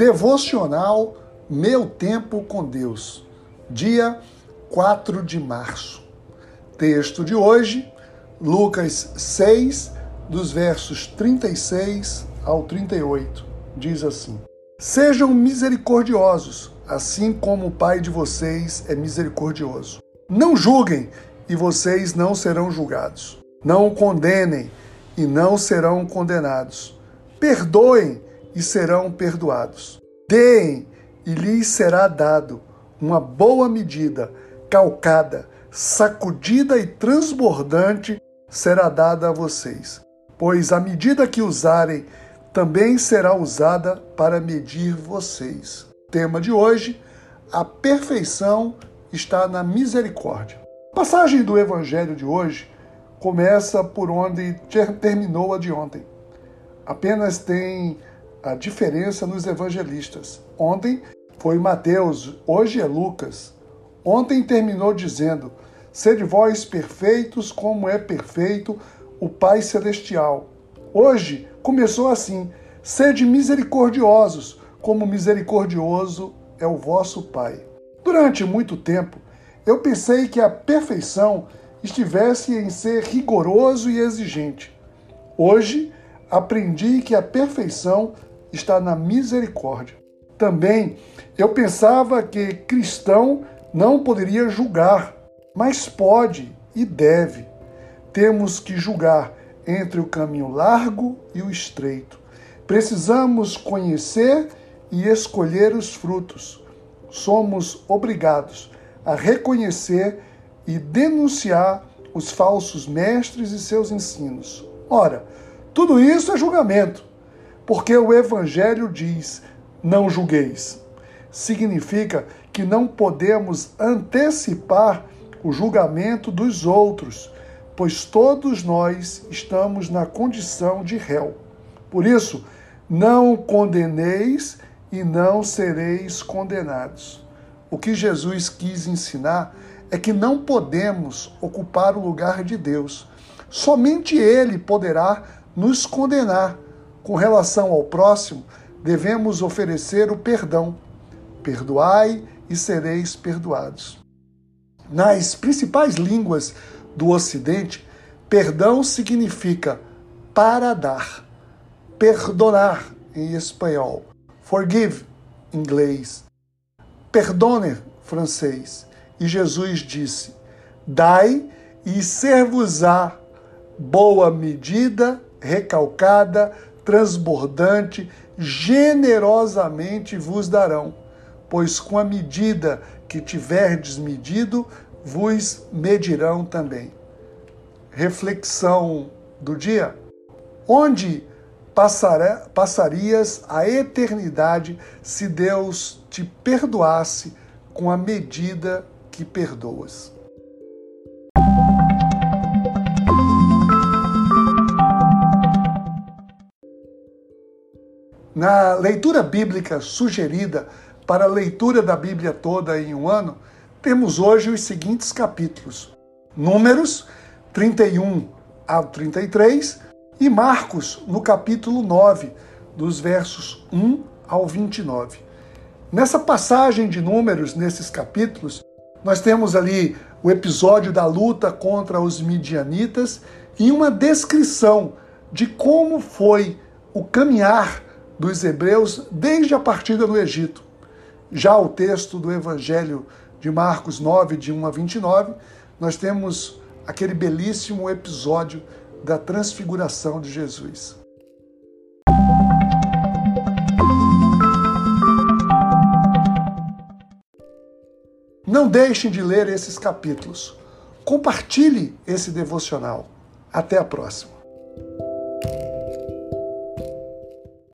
Devocional Meu Tempo com Deus, dia 4 de março. Texto de hoje, Lucas 6, dos versos 36 ao 38. Diz assim: Sejam misericordiosos, assim como o Pai de vocês é misericordioso. Não julguem, e vocês não serão julgados. Não condenem, e não serão condenados. Perdoem, e serão perdoados. Deem, e lhes será dado uma boa medida, calcada, sacudida e transbordante será dada a vocês. Pois a medida que usarem também será usada para medir vocês. Tema de hoje: a perfeição está na misericórdia. A passagem do evangelho de hoje começa por onde terminou a de ontem. Apenas tem a diferença nos evangelistas. Ontem foi Mateus, hoje é Lucas. Ontem terminou dizendo: Sede vós perfeitos, como é perfeito o Pai Celestial. Hoje começou assim: Sede misericordiosos, como misericordioso é o vosso Pai. Durante muito tempo, eu pensei que a perfeição estivesse em ser rigoroso e exigente. Hoje, aprendi que a perfeição está na misericórdia. Também eu pensava que cristão não poderia julgar, mas pode e deve. Temos que julgar entre o caminho largo e o estreito. Precisamos conhecer e escolher os frutos. Somos obrigados a reconhecer e denunciar os falsos mestres e seus ensinos. Ora, tudo isso é julgamento porque o Evangelho diz: não julgueis. Significa que não podemos antecipar o julgamento dos outros, pois todos nós estamos na condição de réu. Por isso, não condeneis e não sereis condenados. O que Jesus quis ensinar é que não podemos ocupar o lugar de Deus. Somente Ele poderá nos condenar com relação ao próximo, devemos oferecer o perdão. Perdoai e sereis perdoados. Nas principais línguas do Ocidente, perdão significa para dar, perdonar em espanhol, forgive inglês, perdone francês. E Jesus disse: Dai e ser-vos-á boa medida, recalcada, transbordante, generosamente vos darão, pois com a medida que tiverdes medido, vos medirão também. Reflexão do dia: onde passarias a eternidade se Deus te perdoasse com a medida que perdoas? Na leitura bíblica sugerida para a leitura da Bíblia toda em um ano, temos hoje os seguintes capítulos: Números 31 ao 33 e Marcos, no capítulo 9, dos versos 1 ao 29. Nessa passagem de Números, nesses capítulos, nós temos ali o episódio da luta contra os midianitas e uma descrição de como foi o caminhar dos hebreus desde a partida do Egito. Já o texto do Evangelho de Marcos 9, de 1 a 29, nós temos aquele belíssimo episódio da transfiguração de Jesus. Não deixem de ler esses capítulos. Compartilhe esse devocional. Até a próxima.